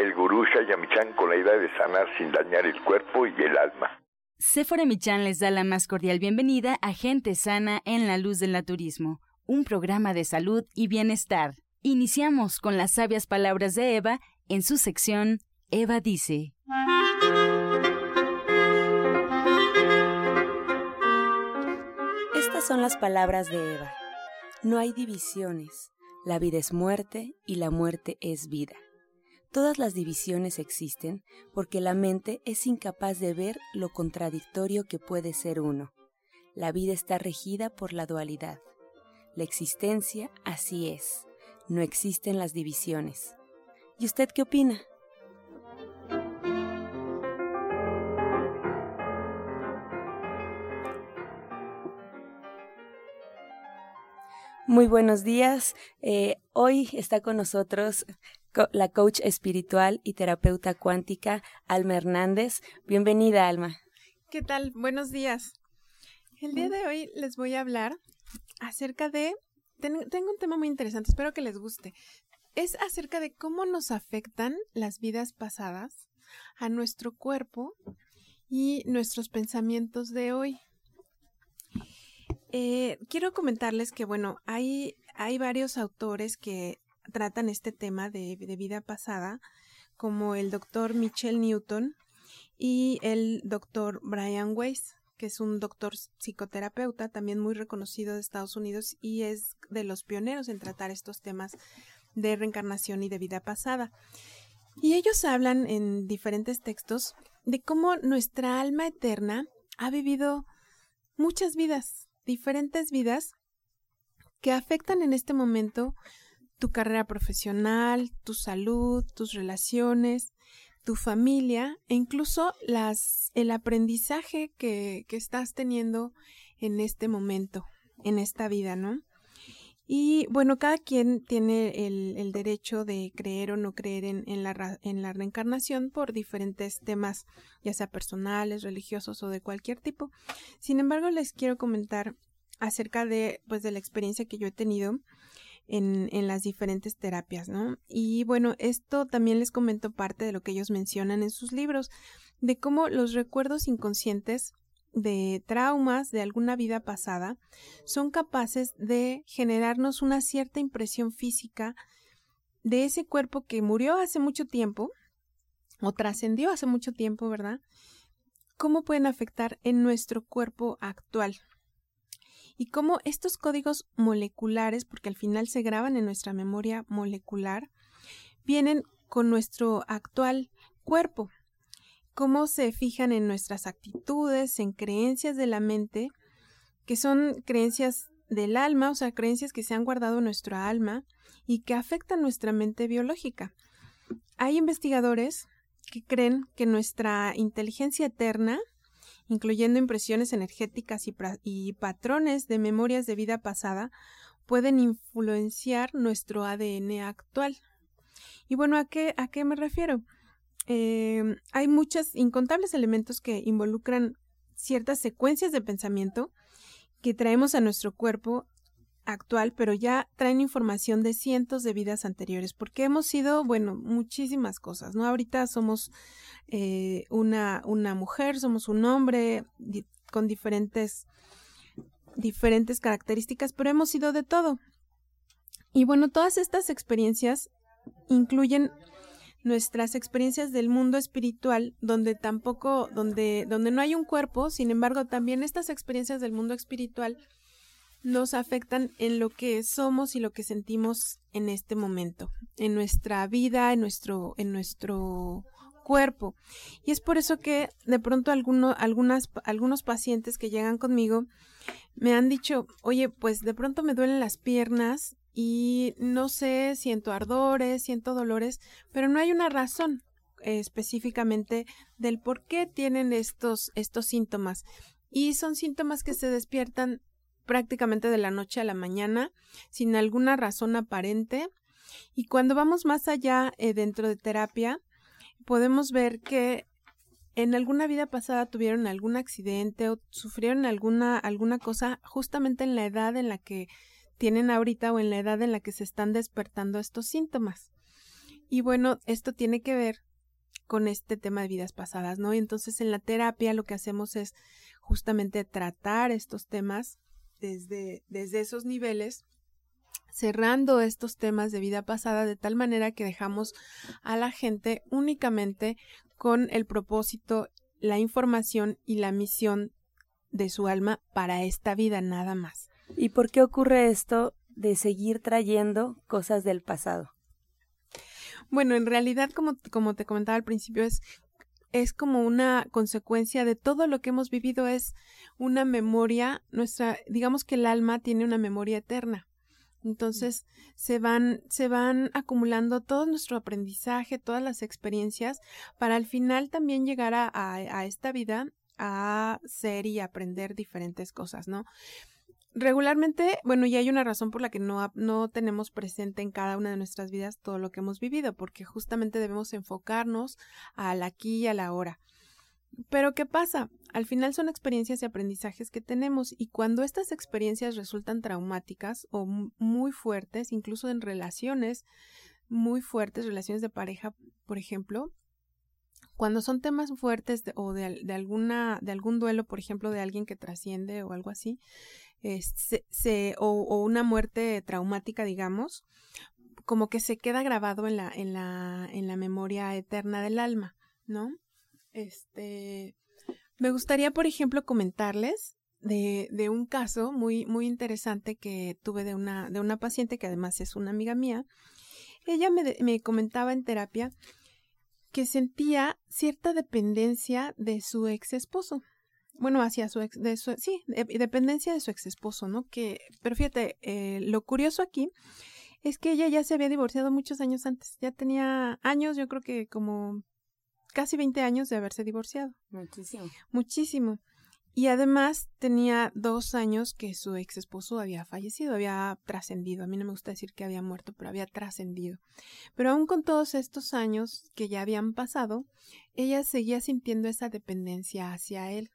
el gurú Shayamichan con la idea de sanar sin dañar el cuerpo y el alma. Sephora Michan les da la más cordial bienvenida a Gente Sana en la Luz del Naturismo, un programa de salud y bienestar. Iniciamos con las sabias palabras de Eva en su sección Eva dice. Estas son las palabras de Eva. No hay divisiones. La vida es muerte y la muerte es vida. Todas las divisiones existen porque la mente es incapaz de ver lo contradictorio que puede ser uno. La vida está regida por la dualidad. La existencia así es. No existen las divisiones. ¿Y usted qué opina? Muy buenos días. Eh, hoy está con nosotros la coach espiritual y terapeuta cuántica Alma Hernández. Bienvenida, Alma. ¿Qué tal? Buenos días. El día de hoy les voy a hablar acerca de... tengo un tema muy interesante, espero que les guste. Es acerca de cómo nos afectan las vidas pasadas a nuestro cuerpo y nuestros pensamientos de hoy. Eh, quiero comentarles que, bueno, hay, hay varios autores que tratan este tema de, vida pasada, como el doctor Michel Newton y el doctor Brian Weiss, que es un doctor psicoterapeuta también muy reconocido de Estados Unidos y es de los pioneros en tratar estos temas de reencarnación y de vida pasada. Y ellos hablan en diferentes textos de cómo nuestra alma eterna ha vivido muchas vidas, diferentes vidas que afectan en este momento tu carrera profesional, tu salud, tus relaciones, tu familia e incluso las, el aprendizaje que, que estás teniendo en este momento, en esta vida, ¿no? Y bueno, cada quien tiene el, el, derecho de creer o no creer en, en, la, en la reencarnación por diferentes temas, ya sea personales, religiosos o de cualquier tipo. Sin embargo, les quiero comentar acerca de, pues, de la experiencia que yo he tenido en, en las diferentes terapias, ¿no? Y bueno, esto también les comento parte de lo que ellos mencionan en sus libros, de cómo los recuerdos inconscientes de traumas de alguna vida pasada son capaces de generarnos una cierta impresión física de ese cuerpo que murió hace mucho tiempo o trascendió hace mucho tiempo, ¿verdad? ¿Cómo pueden afectar en nuestro cuerpo actual? Y cómo estos códigos moleculares, porque al final se graban en nuestra memoria molecular, vienen con nuestro actual cuerpo cómo se fijan en nuestras actitudes, en creencias de la mente, que son creencias del alma, o sea, creencias que se han guardado en nuestra alma y que afectan nuestra mente biológica. Hay investigadores que creen que nuestra inteligencia eterna, incluyendo impresiones energéticas y, patrones de memorias de vida pasada, pueden influenciar nuestro ADN actual. Y bueno, ¿a qué, a qué me refiero? eh, hay muchos, incontables elementos que involucran ciertas secuencias de pensamiento que traemos a nuestro cuerpo actual, pero ya traen información de cientos de vidas anteriores, porque hemos sido, bueno, muchísimas cosas, ¿no? Ahorita somos eh, una, una mujer, somos un hombre con diferentes, diferentes características, pero hemos sido de todo. Y bueno, todas estas experiencias incluyen nuestras experiencias del mundo espiritual, donde tampoco, donde, donde no hay un cuerpo, sin embargo, también estas experiencias del mundo espiritual nos afectan en lo que somos y lo que sentimos en este momento, en nuestra vida, en nuestro, en nuestro cuerpo. Y es por eso que de pronto alguno, algunas, algunos pacientes que llegan conmigo me han dicho, oye, pues de pronto me duelen las piernas y no sé, siento ardores, siento dolores, pero no hay una razón. específicamente del por qué tienen estos, estos síntomas. Y son síntomas que se despiertan prácticamente de la noche a la mañana, sin alguna razón aparente. Y cuando vamos más allá eh, dentro de terapia, podemos ver que en alguna vida pasada tuvieron algún accidente o sufrieron alguna, alguna cosa justamente en la edad en la que tienen ahorita o en la edad en la que se están despertando estos síntomas. Y bueno, esto tiene que ver con este tema de vidas pasadas, ¿no? Y entonces en la terapia lo que hacemos es justamente tratar estos temas desde, desde esos niveles cerrando estos temas de vida pasada de tal manera que dejamos a la gente únicamente con el propósito, la información y la misión de su alma para esta vida nada más. ¿Y por qué ocurre esto de seguir trayendo cosas del pasado? Bueno, en realidad, como, como te comentaba al principio, es, es como una consecuencia de todo lo que hemos vivido, es una memoria, nuestra, digamos que el alma tiene una memoria eterna. Entonces se van, se van acumulando todo nuestro aprendizaje, todas las experiencias, para al final también llegar a, a, esta vida a ser y aprender diferentes cosas, ¿no? Regularmente, bueno, y hay una razón por la que no, no tenemos presente en cada una de nuestras vidas todo lo que hemos vivido, porque justamente debemos enfocarnos al aquí y a la hora. Pero ¿qué pasa? Al final son experiencias y aprendizajes que tenemos y cuando estas experiencias resultan traumáticas o muy fuertes, incluso en relaciones muy fuertes, relaciones de pareja, por ejemplo, cuando son temas fuertes o de, alguna de algún duelo, por ejemplo, de alguien que trasciende o algo así, se, o, o, una muerte traumática, digamos, como que se queda grabado en la, en la, en la memoria eterna del alma, ¿no? Este, me gustaría, por ejemplo, comentarles de, de, un caso muy, muy interesante que tuve de una, de una paciente que además es una amiga mía. Ella me, me comentaba en terapia que sentía cierta dependencia de su ex esposo. Bueno, hacia su ex, de su, sí, dependencia de su ex esposo, ¿no? Que, pero fíjate, eh, lo curioso aquí es que ella ya se había divorciado muchos años antes, ya tenía años, yo creo que como casi 20 años de haberse divorciado. Muchísimo. Muchísimo. Y además tenía dos años que su ex esposo había fallecido, había trascendido. A mí no me gusta decir que había muerto, pero había trascendido. Pero aún con todos estos años que ya habían pasado, ella seguía sintiendo esa dependencia hacia él.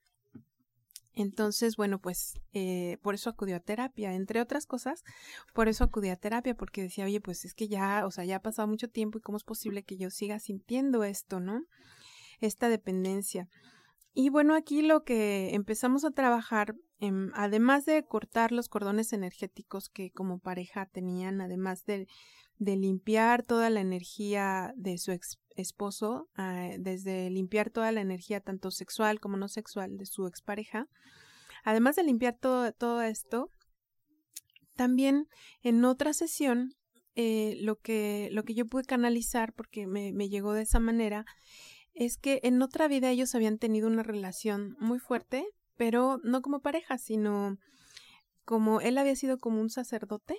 Entonces, bueno, pues eh, por eso acudió a terapia, entre otras cosas, por eso acudió a terapia, porque decía, oye, pues es que ya, o sea, ya ha pasado mucho tiempo y cómo es posible que yo siga sintiendo esto, ¿no? Esta dependencia. Y bueno, aquí lo que empezamos a trabajar, además de cortar los cordones energéticos que como pareja tenían, además de, de limpiar toda la energía de su ex esposo, ah, desde limpiar toda la energía tanto sexual como no sexual de su expareja. Además de limpiar todo, todo esto, también en otra sesión eh, lo, que, lo que yo pude canalizar, porque me, me llegó de esa manera, es que en otra vida ellos habían tenido una relación muy fuerte, pero no como pareja, sino como él había sido como un sacerdote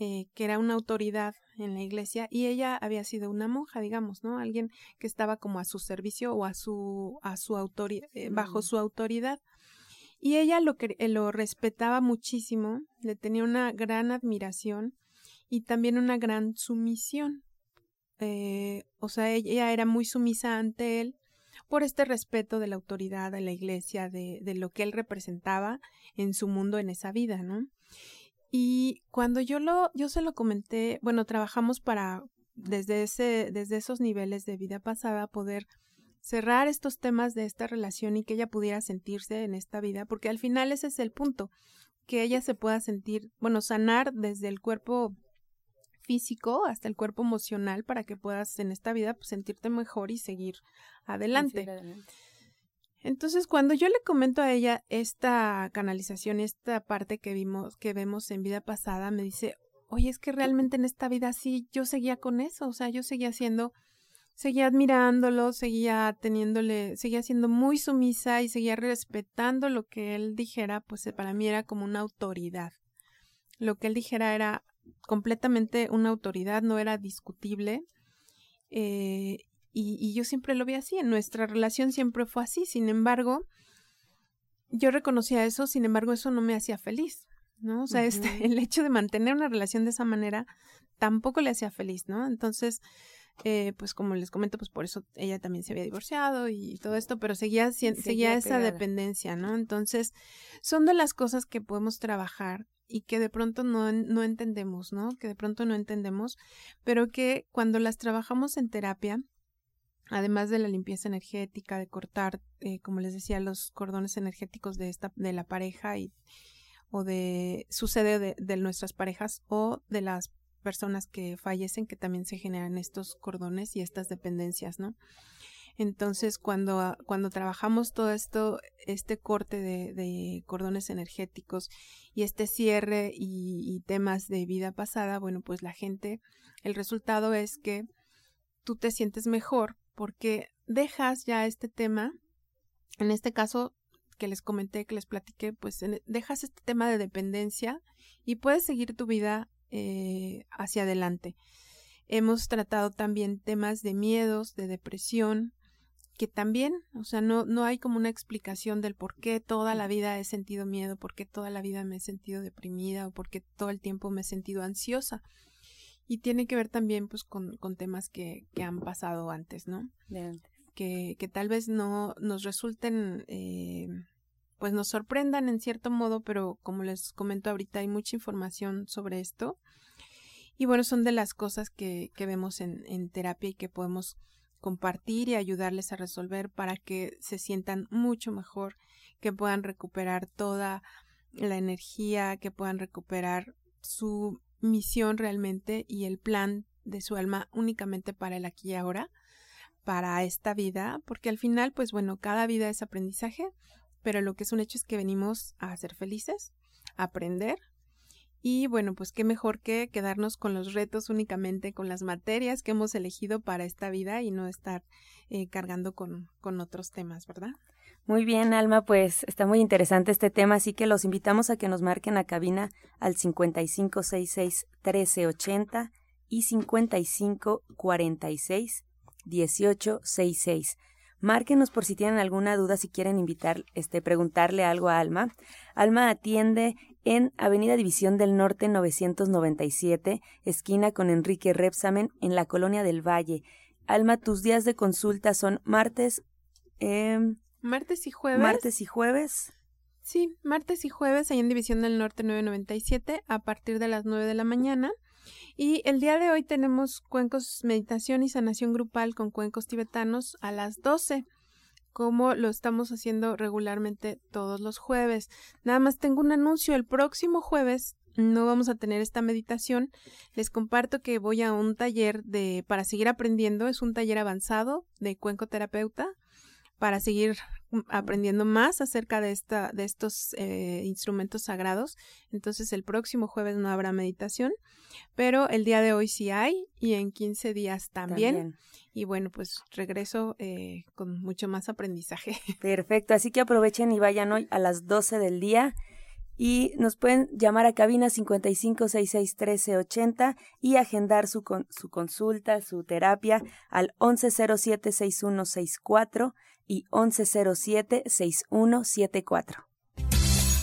eh, que era una autoridad en la iglesia y ella había sido una monja, digamos, ¿no? Alguien que estaba como a su servicio o a su, a su autoridad, eh, bajo mm. su autoridad. Y ella lo, que, eh, lo respetaba muchísimo, le tenía una gran admiración y también una gran sumisión. o sea, ella era muy sumisa ante él por este respeto de la autoridad de la iglesia, de, de lo que él representaba en su mundo en esa vida, ¿no? Y cuando yo lo, yo se lo comenté, bueno, trabajamos para desde ese, desde esos niveles de vida pasada poder cerrar estos temas de esta relación y que ella pudiera sentirse en esta vida, porque al final ese es el punto, que ella se pueda sentir, bueno, sanar desde el cuerpo físico hasta el cuerpo emocional para que puedas en esta vida pues, sentirte mejor y seguir adelante. Entonces, cuando yo le comento a ella esta canalización, esta parte que vimos, que vemos en vida pasada, me dice, oye, es que realmente en esta vida sí, yo seguía con eso, o sea, yo seguía siendo, seguía admirándolo, seguía teniéndole, seguía siendo muy sumisa y seguía respetando lo que él dijera, pues eh, para mí era como una autoridad. Lo que él dijera era completamente una autoridad, no era discutible. Eh, y, yo siempre lo vi así, en nuestra relación siempre fue así, sin embargo, yo reconocía eso, sin embargo, eso no me hacía feliz, ¿no? O sea, este, el hecho de mantener una relación de esa manera tampoco le hacía feliz, ¿no? Entonces, eh, pues como les comento, pues por eso ella también se había divorciado y todo esto, pero seguía, seguía, esa dependencia, ¿no? Entonces, son de las cosas que podemos trabajar y que de pronto no, no entendemos, ¿no? Que de pronto no entendemos, pero que cuando las trabajamos en terapia, además de la limpieza energética, de cortar, eh, como les decía, los cordones energéticos de esta, de la pareja y o de sucede de, nuestras parejas o de las personas que fallecen que también se generan estos cordones y estas dependencias, ¿no? Entonces, cuando, cuando trabajamos todo esto, este corte de, cordones energéticos y este cierre y, temas de vida pasada, bueno, pues la gente, el resultado es que tú te sientes mejor porque dejas ya este tema, en este caso que les comenté, que les platiqué, pues dejas este tema de dependencia y puedes seguir tu vida eh, hacia adelante. Hemos tratado también temas de miedos, de depresión, que también, o sea, no, no hay como una explicación del por qué toda la vida he sentido miedo, por qué toda la vida me he sentido deprimida o por qué todo el tiempo me he sentido ansiosa. Y tiene que ver también pues con, con temas que, que han pasado antes, ¿no? Que, que tal vez no nos resulten, eh, pues nos sorprendan en cierto modo, pero como les comento ahorita hay mucha información sobre esto. Y bueno, son de las cosas que, que vemos en, en terapia y que podemos compartir y ayudarles a resolver para que se sientan mucho mejor, que puedan recuperar toda la energía, que puedan recuperar su misión realmente y el plan de su alma únicamente para el aquí y ahora, para esta vida, porque al final, pues bueno, cada vida es aprendizaje, pero lo que es un hecho es que venimos a ser felices, a aprender y bueno, pues qué mejor que quedarnos con los retos únicamente, con las materias que hemos elegido para esta vida y no estar eh, cargando con, con otros temas, ¿verdad? Muy bien, Alma, pues está muy interesante este tema, así que los invitamos a que nos marquen a cabina al 5566-1380 y 5546-1866. Márquenos por si tienen alguna duda, si quieren invitar, este, preguntarle algo a Alma. Alma atiende en Avenida División del Norte 997, esquina con Enrique Repsamen, en la Colonia del Valle. Alma, tus días de consulta son martes. Em, martes y jueves. Martes y jueves. Sí, martes y jueves, ahí en División del Norte 997, a partir de las 9 de la mañana. Y el día de hoy tenemos cuencos, meditación y sanación grupal con cuencos tibetanos a las 12 como lo estamos haciendo regularmente todos los jueves. Nada más tengo un anuncio, el próximo jueves no vamos a tener esta meditación. Les comparto que voy a un taller de para seguir aprendiendo, es un taller avanzado de cuenco terapeuta para seguir mm, aprendiendo más acerca de esta de estos eh, instrumentos sagrados. Entonces el próximo jueves no habrá meditación, pero el día de hoy sí hay y en 15 días también. Y bueno, pues regreso eh, con mucho más aprendizaje. Perfecto, así que aprovechen y vayan hoy a las 12 del día y nos pueden llamar a cabina 55661380 y agendar su, su consulta, su terapia al 1107-6164 y 1107-6174.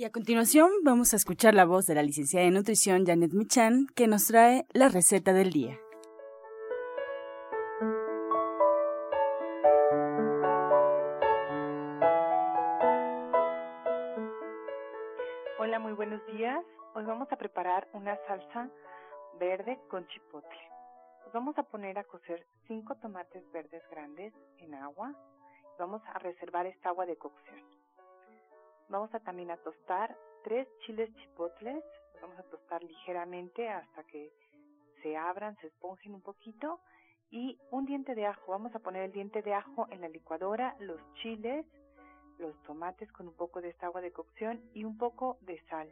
Y a continuación vamos a escuchar la voz de la licenciada de nutrición Janet Michan que nos trae la receta del día. Hola, muy buenos días. Hoy vamos a preparar una salsa verde con chipotle. vamos a poner a cocer cinco tomates verdes grandes en agua. Vamos a reservar esta agua de cocción. Vamos a también a tostar tres chiles chipotles. Vamos a tostar ligeramente hasta que se abran, se esponjen un poquito y un diente de ajo. Vamos a poner el diente de ajo en la licuadora, los chiles, los tomates con un poco de esta agua de cocción y un poco de sal.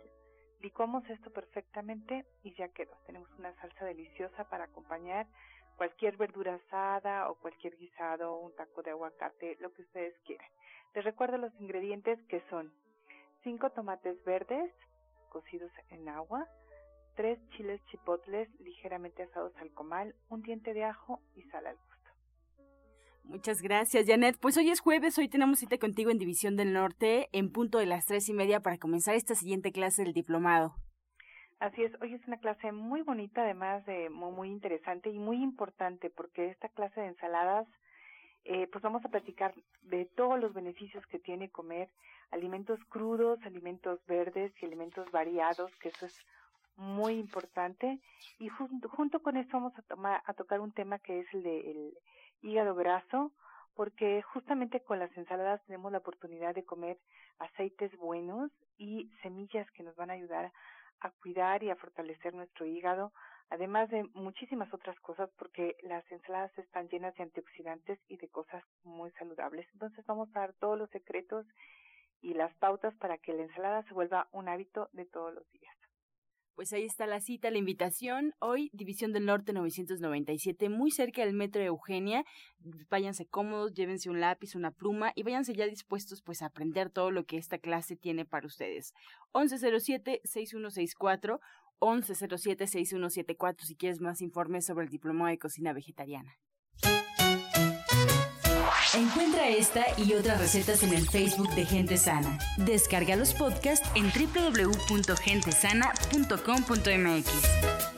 Licuamos esto perfectamente y ya quedó. Tenemos una salsa deliciosa para acompañar cualquier verdura asada o cualquier guisado, un taco de aguacate, lo que ustedes quieran. Les recuerdo los ingredientes que son 5 tomates verdes cocidos en agua, 3 chiles chipotles ligeramente asados al comal, un diente de ajo y sal al gusto. Muchas gracias, Janet. Pues hoy es jueves, hoy tenemos cita contigo en División del Norte en punto de las tres y media para comenzar esta siguiente clase del diplomado. Así es, hoy es una clase muy bonita, además de muy, interesante y muy importante, porque esta clase de ensaladas, eh, pues vamos a platicar de todos los beneficios que tiene comer alimentos crudos, alimentos verdes y alimentos variados, que eso es muy importante. Y junto, junto con eso vamos a, tomar, a tocar un tema que es el de el hígado graso, porque justamente con las ensaladas tenemos la oportunidad de comer aceites buenos y semillas que nos van a ayudar a cuidar y a fortalecer nuestro hígado, además de muchísimas otras cosas, porque las ensaladas están llenas de antioxidantes y de cosas muy saludables. Entonces vamos a dar todos los secretos y las pautas para que la ensalada se vuelva un hábito de todos los días. Pues ahí está la cita, la invitación. Hoy, División del Norte 997, muy cerca del Metro de Eugenia. Váyanse cómodos, llévense un lápiz, una pluma y váyanse ya dispuestos pues a aprender todo lo que esta clase tiene para ustedes. 1107-6164, 1107-6174 si quieres más informes sobre el diploma de cocina vegetariana. Encuentra esta y otras recetas en el Facebook de Gente Sana. Descarga los podcasts en www.gentesana.com.mx.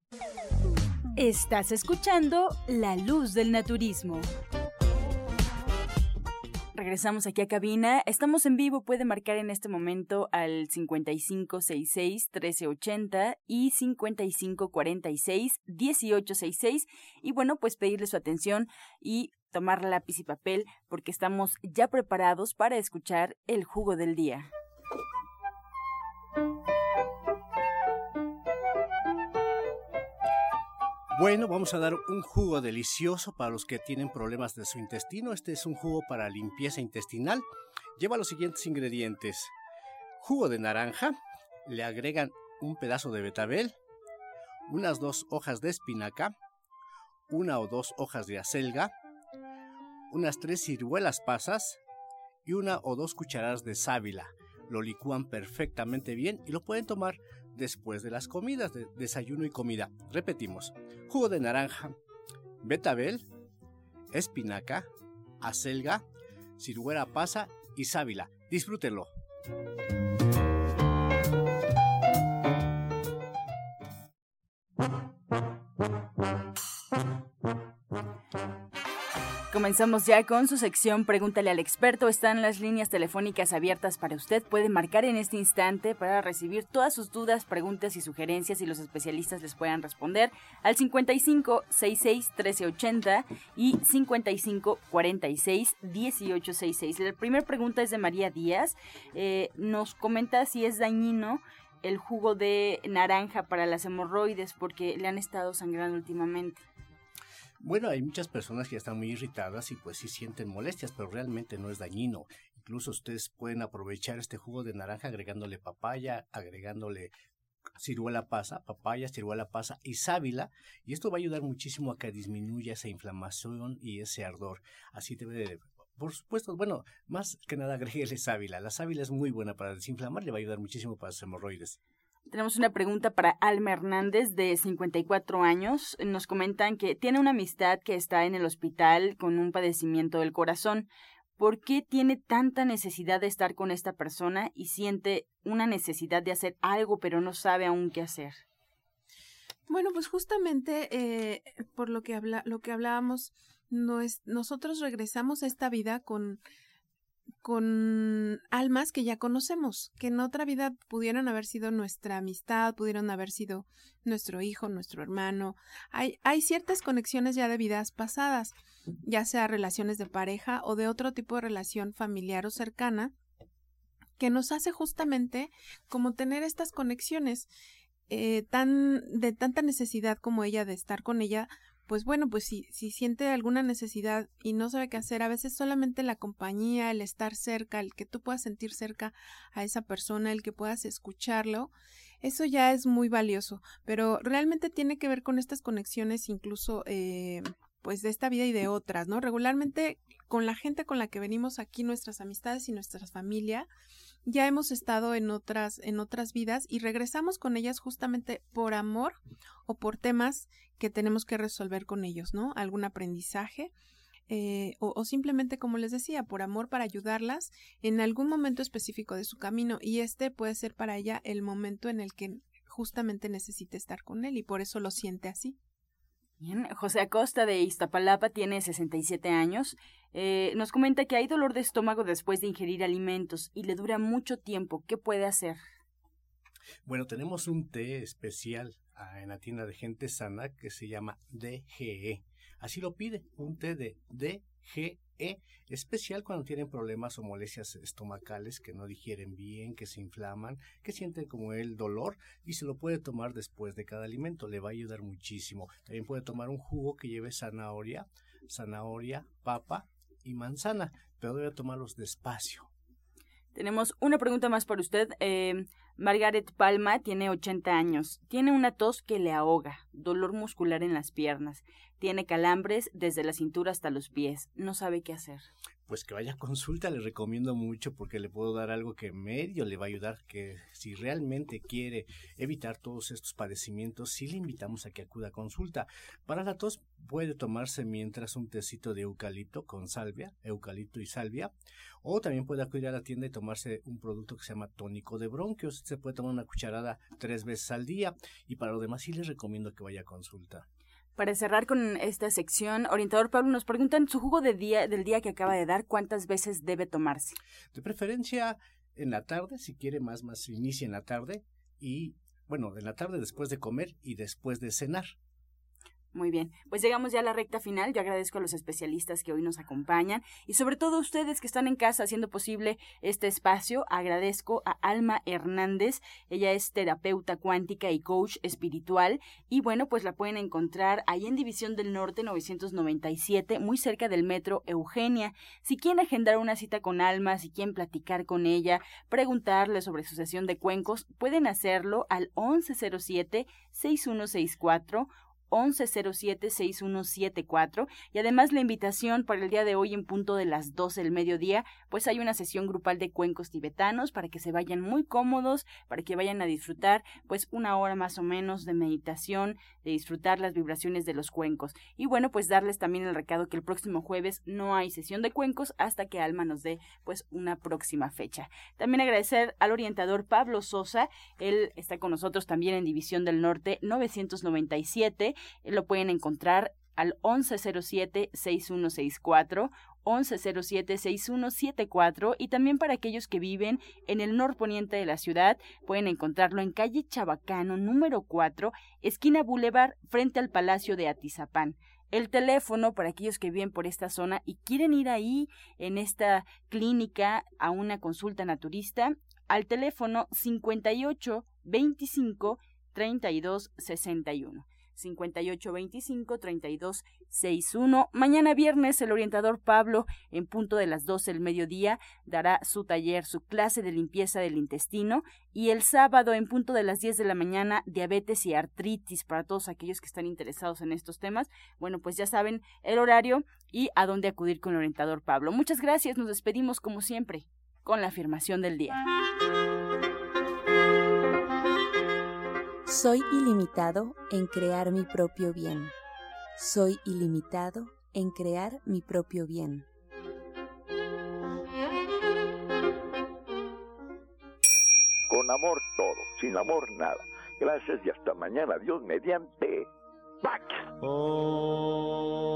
Estás escuchando La Luz del Naturismo. Regresamos aquí a cabina. Estamos en vivo. Puede marcar en este momento al 5566-1380 y 5546-1866. Y bueno, pues pedirle su atención y tomar lápiz y papel porque estamos ya preparados para escuchar el jugo del día. Bueno, vamos a dar un jugo delicioso para los que tienen problemas de su intestino. Este es un jugo para limpieza intestinal. Lleva los siguientes ingredientes. Jugo de naranja, le agregan un pedazo de betabel, unas dos hojas de espinaca, una o dos hojas de acelga, unas tres ciruelas pasas y una o dos cucharadas de sábila. Lo licúan perfectamente bien y lo pueden tomar después de las comidas, de desayuno y comida. Repetimos, jugo de naranja, betabel, espinaca, acelga, ciruela pasa y sábila. Disfrútenlo. Comenzamos ya con su sección Pregúntale al experto. Están las líneas telefónicas abiertas para usted. Puede marcar en este instante para recibir todas sus dudas, preguntas y sugerencias y los especialistas les puedan responder al 55 66 1380 y 55 46 1866. La primera pregunta es de María Díaz. Eh, nos comenta si es dañino el jugo de naranja para las hemorroides porque le han estado sangrando últimamente. Bueno, hay muchas personas que están muy irritadas y pues sí sienten molestias, pero realmente no es dañino. Incluso ustedes pueden aprovechar este jugo de naranja agregándole papaya, agregándole ciruela pasa, papaya, ciruela pasa y sábila, y esto va a ayudar muchísimo a que disminuya esa inflamación y ese ardor. Así debe de por supuesto, bueno, más que nada agréguele sábila. La sábila es muy buena para desinflamar, le va a ayudar muchísimo para los hemorroides. Tenemos una pregunta para Alma Hernández, de 54 años. Nos comentan que tiene una amistad que está en el hospital con un padecimiento del corazón. ¿Por qué tiene tanta necesidad de estar con esta persona y siente una necesidad de hacer algo pero no sabe aún qué hacer? Bueno, pues justamente eh, por lo que, habla, lo que hablábamos, nosotros regresamos a esta vida con, con almas que ya conocemos, que en otra vida pudieron haber sido nuestra amistad, pudieron haber sido nuestro hijo, nuestro hermano. Hay, hay ciertas conexiones ya de vidas pasadas, ya sea relaciones de pareja o de otro tipo de relación familiar o cercana, que nos hace justamente como tener estas conexiones eh, tan de tanta necesidad como ella de estar con ella, pues bueno, pues si, si siente alguna necesidad y no sabe qué hacer, a veces solamente la compañía, el estar cerca, el que tú puedas sentir cerca a esa persona, el que puedas escucharlo, eso ya es muy valioso, pero realmente tiene que ver con estas conexiones incluso eh, pues de esta vida y de otras, ¿no? Regularmente con la gente con la que venimos aquí, nuestras amistades y nuestra familia, ya hemos estado en otras, en otras vidas y regresamos con ellas justamente por amor o por temas que tenemos que resolver con ellos, ¿no? Algún aprendizaje. Eh, o, o, simplemente, como les decía, por amor para ayudarlas en algún momento específico de su camino y este puede ser para ella el momento en el que justamente necesite estar con él y por eso lo siente así. Bien, José Acosta de Iztapalapa tiene 67 años. Eh, nos comenta que hay dolor de estómago después de ingerir alimentos y le dura mucho tiempo. ¿Qué puede hacer? Bueno, tenemos un té especial ah, en la tienda de gente sana que se llama DGE. Así lo pide, un té de DGE especial cuando tienen problemas o molestias estomacales que no digieren bien, que se inflaman, que sienten como el dolor y se lo puede tomar después de cada alimento, le va a ayudar muchísimo. También puede tomar un jugo que lleve zanahoria, zanahoria, papa y manzana, pero debe tomarlos despacio. Tenemos una pregunta más para usted. Eh, Margaret Palma tiene 80 años. Tiene una tos que le ahoga, dolor muscular en las piernas. Tiene calambres desde la cintura hasta los pies. No sabe qué hacer pues que vaya a consulta, le recomiendo mucho porque le puedo dar algo que medio le va a ayudar, que si realmente quiere evitar todos estos padecimientos, sí le invitamos a que acuda a consulta. Para la tos puede tomarse mientras un tecito de eucalipto con salvia, eucalipto y salvia, o también puede acudir a la tienda y tomarse un producto que se llama tónico de bronquios, se puede tomar una cucharada tres veces al día y para lo demás sí les recomiendo que vaya a consulta. Para cerrar con esta sección, orientador Pablo, nos preguntan su jugo de día, del día que acaba de dar, ¿cuántas veces debe tomarse? De preferencia en la tarde, si quiere más, más inicia en la tarde y, bueno, en la tarde después de comer y después de cenar. Muy bien, pues llegamos ya a la recta final. Yo agradezco a los especialistas que hoy nos acompañan y sobre todo a ustedes que están en casa haciendo posible este espacio. Agradezco a Alma Hernández, ella es terapeuta cuántica y coach espiritual y bueno, pues la pueden encontrar ahí en División del Norte 997, muy cerca del metro Eugenia. Si quieren agendar una cita con Alma, si quieren platicar con ella, preguntarle sobre su sesión de cuencos, pueden hacerlo al 1107 6164 1107-6174 y además la invitación para el día de hoy en punto de las 12 del mediodía, pues hay una sesión grupal de cuencos tibetanos para que se vayan muy cómodos, para que vayan a disfrutar pues una hora más o menos de meditación, de disfrutar las vibraciones de los cuencos. Y bueno, pues darles también el recado que el próximo jueves no hay sesión de cuencos hasta que Alma nos dé pues una próxima fecha. También agradecer al orientador Pablo Sosa, él está con nosotros también en División del Norte 997 lo pueden encontrar al 1107-6164, 1107-6174 y también para aquellos que viven en el norponiente de la ciudad pueden encontrarlo en calle Chabacano número 4, esquina Boulevard, frente al Palacio de Atizapán. El teléfono para aquellos que viven por esta zona y quieren ir ahí en esta clínica a una consulta naturista, al teléfono 58 25 32 61. 5825-3261. Mañana viernes el orientador Pablo, en punto de las 12 del mediodía, dará su taller, su clase de limpieza del intestino. Y el sábado, en punto de las 10 de la mañana, diabetes y artritis para todos aquellos que están interesados en estos temas. Bueno, pues ya saben el horario y a dónde acudir con el orientador Pablo. Muchas gracias, nos despedimos como siempre con la afirmación del día. Soy ilimitado en crear mi propio bien. Soy ilimitado en crear mi propio bien. Con amor todo, sin amor nada. Gracias y hasta mañana. Dios mediante. ¡Pax! Oh.